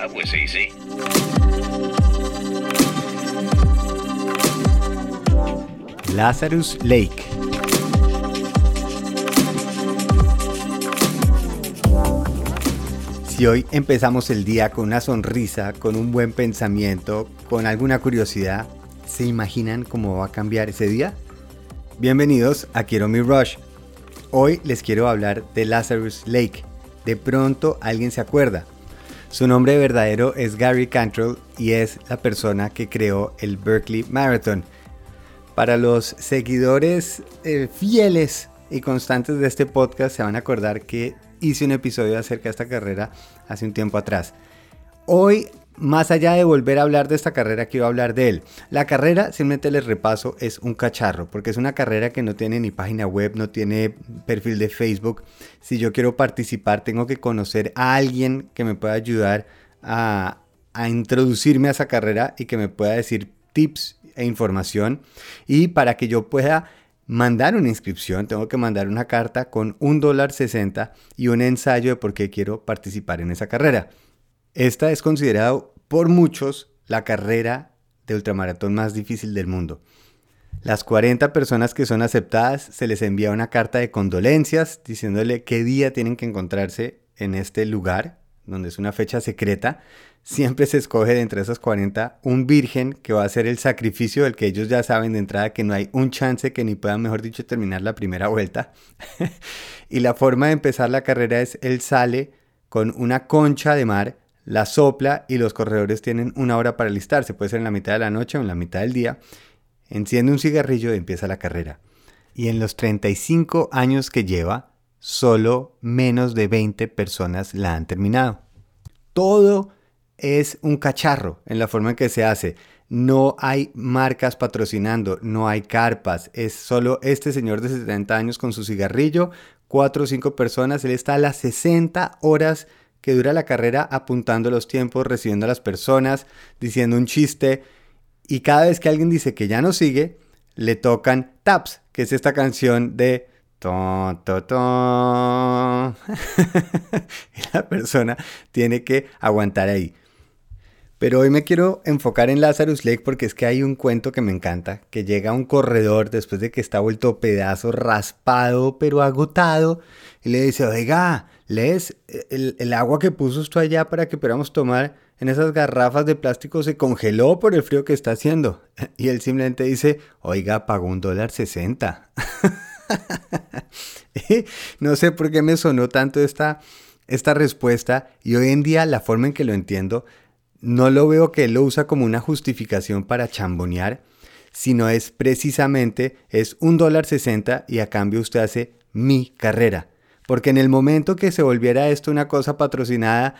job was easy. Lazarus Lake. Si hoy empezamos el día con una sonrisa, con un buen pensamiento, con alguna curiosidad, ¿se imaginan cómo va a cambiar ese día? Bienvenidos a Quiero Mi Rush. Hoy les quiero hablar de Lazarus Lake. De pronto alguien se acuerda. Su nombre verdadero es Gary Cantrell y es la persona que creó el Berkeley Marathon para los seguidores eh, fieles y constantes de este podcast se van a acordar que hice un episodio acerca de esta carrera hace un tiempo atrás. Hoy, más allá de volver a hablar de esta carrera, quiero hablar de él. La carrera, simplemente les repaso, es un cacharro, porque es una carrera que no tiene ni página web, no tiene perfil de Facebook. Si yo quiero participar, tengo que conocer a alguien que me pueda ayudar a, a introducirme a esa carrera y que me pueda decir tips e información. Y para que yo pueda mandar una inscripción, tengo que mandar una carta con un dólar 60 y un ensayo de por qué quiero participar en esa carrera. Esta es considerado por muchos la carrera de ultramaratón más difícil del mundo. Las 40 personas que son aceptadas se les envía una carta de condolencias diciéndole qué día tienen que encontrarse en este lugar, donde es una fecha secreta, siempre se escoge de entre esas 40 un virgen que va a ser el sacrificio del que ellos ya saben de entrada que no hay un chance que ni puedan, mejor dicho, terminar la primera vuelta. y la forma de empezar la carrera es él sale con una concha de mar, la sopla y los corredores tienen una hora para alistarse, puede ser en la mitad de la noche o en la mitad del día. Enciende un cigarrillo y empieza la carrera. Y en los 35 años que lleva, solo menos de 20 personas la han terminado. Todo es un cacharro en la forma en que se hace. No hay marcas patrocinando, no hay carpas, es solo este señor de 70 años con su cigarrillo, cuatro o cinco personas, él está a las 60 horas que dura la carrera apuntando los tiempos, recibiendo a las personas, diciendo un chiste y cada vez que alguien dice que ya no sigue, le tocan taps, que es esta canción de ton, ton, ton. y la persona tiene que aguantar ahí. Pero hoy me quiero enfocar en Lazarus Lake porque es que hay un cuento que me encanta, que llega un corredor después de que está vuelto pedazo, raspado, pero agotado, y le dice, oiga, ¿lees? El, el agua que puso usted allá para que podamos tomar en esas garrafas de plástico se congeló por el frío que está haciendo. Y él simplemente dice, oiga, pagó un dólar sesenta. no sé por qué me sonó tanto esta, esta respuesta y hoy en día la forma en que lo entiendo no lo veo que él lo usa como una justificación para chambonear, sino es precisamente, es un dólar sesenta y a cambio usted hace mi carrera. Porque en el momento que se volviera esto una cosa patrocinada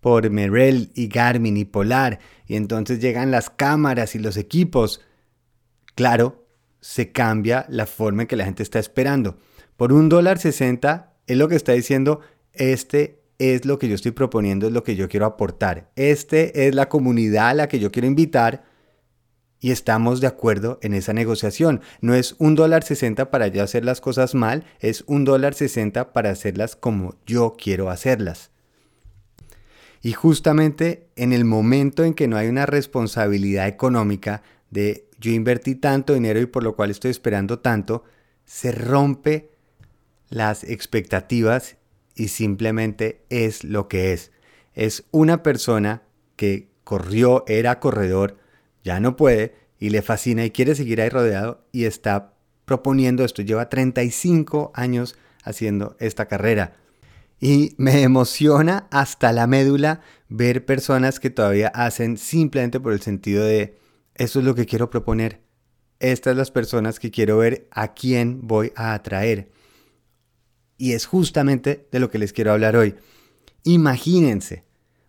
por Merrell y Garmin y Polar, y entonces llegan las cámaras y los equipos, claro, se cambia la forma en que la gente está esperando. Por un dólar sesenta, es lo que está diciendo, este es lo que yo estoy proponiendo, es lo que yo quiero aportar. Este es la comunidad a la que yo quiero invitar y estamos de acuerdo en esa negociación. No es un dólar sesenta para yo hacer las cosas mal, es un dólar sesenta para hacerlas como yo quiero hacerlas. Y justamente en el momento en que no hay una responsabilidad económica de yo invertí tanto dinero y por lo cual estoy esperando tanto, se rompe las expectativas y simplemente es lo que es. Es una persona que corrió, era corredor, ya no puede y le fascina y quiere seguir ahí rodeado y está proponiendo esto. Lleva 35 años haciendo esta carrera. Y me emociona hasta la médula ver personas que todavía hacen simplemente por el sentido de, eso es lo que quiero proponer. Estas las personas que quiero ver a quién voy a atraer. Y es justamente de lo que les quiero hablar hoy. Imagínense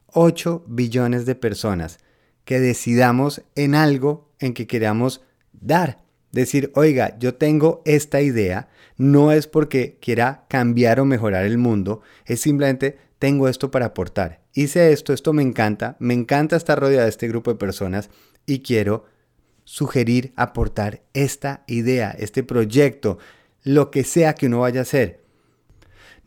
8 billones de personas que decidamos en algo en que queramos dar. Decir, oiga, yo tengo esta idea, no es porque quiera cambiar o mejorar el mundo, es simplemente tengo esto para aportar. Hice esto, esto me encanta, me encanta estar rodeado de este grupo de personas y quiero sugerir, aportar esta idea, este proyecto, lo que sea que uno vaya a hacer.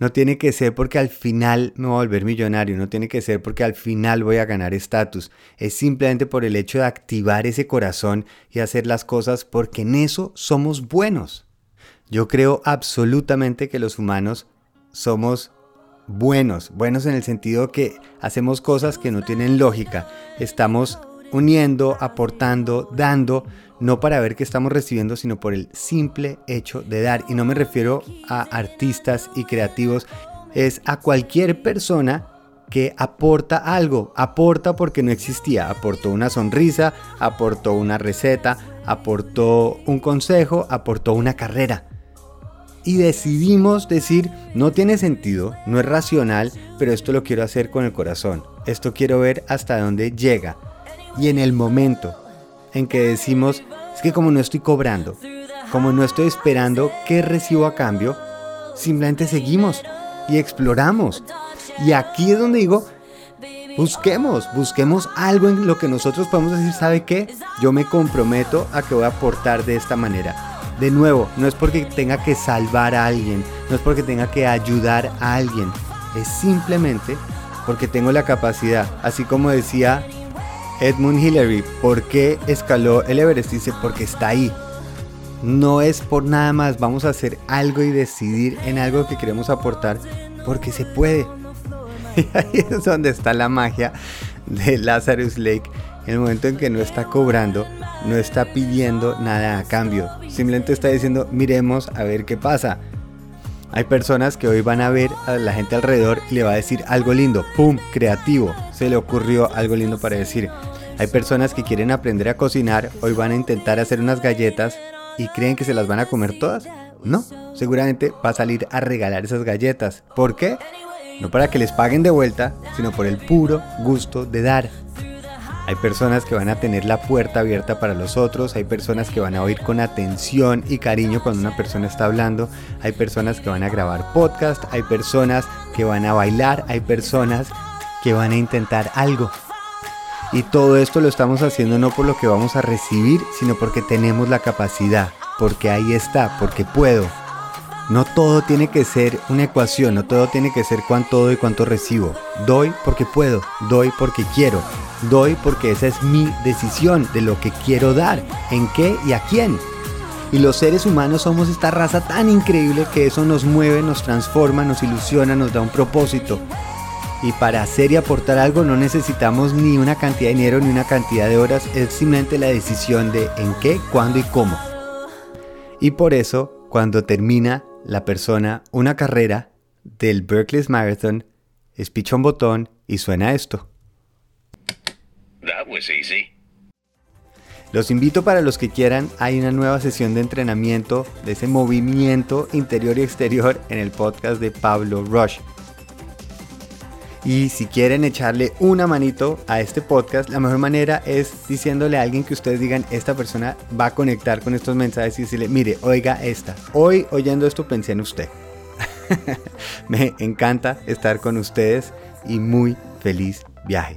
No tiene que ser porque al final me voy a volver millonario, no tiene que ser porque al final voy a ganar estatus. Es simplemente por el hecho de activar ese corazón y hacer las cosas porque en eso somos buenos. Yo creo absolutamente que los humanos somos buenos, buenos en el sentido que hacemos cosas que no tienen lógica. Estamos uniendo, aportando, dando, no para ver qué estamos recibiendo, sino por el simple hecho de dar. Y no me refiero a artistas y creativos, es a cualquier persona que aporta algo, aporta porque no existía, aportó una sonrisa, aportó una receta, aportó un consejo, aportó una carrera. Y decidimos decir, no tiene sentido, no es racional, pero esto lo quiero hacer con el corazón, esto quiero ver hasta dónde llega y en el momento en que decimos, es que como no estoy cobrando, como no estoy esperando qué recibo a cambio, simplemente seguimos y exploramos. Y aquí es donde digo, busquemos, busquemos algo en lo que nosotros podemos decir, ¿sabe qué? Yo me comprometo a que voy a aportar de esta manera. De nuevo, no es porque tenga que salvar a alguien, no es porque tenga que ayudar a alguien, es simplemente porque tengo la capacidad, así como decía Edmund Hillary, ¿por qué escaló el Everest? Dice, porque está ahí. No es por nada más, vamos a hacer algo y decidir en algo que queremos aportar, porque se puede. Y ahí es donde está la magia de Lazarus Lake. En el momento en que no está cobrando, no está pidiendo nada a cambio. Simplemente está diciendo, miremos a ver qué pasa. Hay personas que hoy van a ver a la gente alrededor y le va a decir algo lindo. ¡Pum! Creativo. Se le ocurrió algo lindo para decir. Hay personas que quieren aprender a cocinar, hoy van a intentar hacer unas galletas y creen que se las van a comer todas. No, seguramente va a salir a regalar esas galletas. ¿Por qué? No para que les paguen de vuelta, sino por el puro gusto de dar. Hay personas que van a tener la puerta abierta para los otros, hay personas que van a oír con atención y cariño cuando una persona está hablando, hay personas que van a grabar podcast, hay personas que van a bailar, hay personas que van a intentar algo. Y todo esto lo estamos haciendo no por lo que vamos a recibir, sino porque tenemos la capacidad, porque ahí está, porque puedo. No todo tiene que ser una ecuación, no todo tiene que ser cuánto doy cuánto recibo. Doy porque puedo, doy porque quiero, doy porque esa es mi decisión de lo que quiero dar, en qué y a quién. Y los seres humanos somos esta raza tan increíble que eso nos mueve, nos transforma, nos ilusiona, nos da un propósito. Y para hacer y aportar algo no necesitamos ni una cantidad de dinero ni una cantidad de horas, es simplemente la decisión de en qué, cuándo y cómo. Y por eso, cuando termina la persona una carrera del Berkeley Marathon, es picha un botón y suena esto. Los invito para los que quieran, hay una nueva sesión de entrenamiento de ese movimiento interior y exterior en el podcast de Pablo Rush. Y si quieren echarle una manito a este podcast, la mejor manera es diciéndole a alguien que ustedes digan, esta persona va a conectar con estos mensajes y decirle, mire, oiga esta. Hoy oyendo esto pensé en usted. Me encanta estar con ustedes y muy feliz viaje.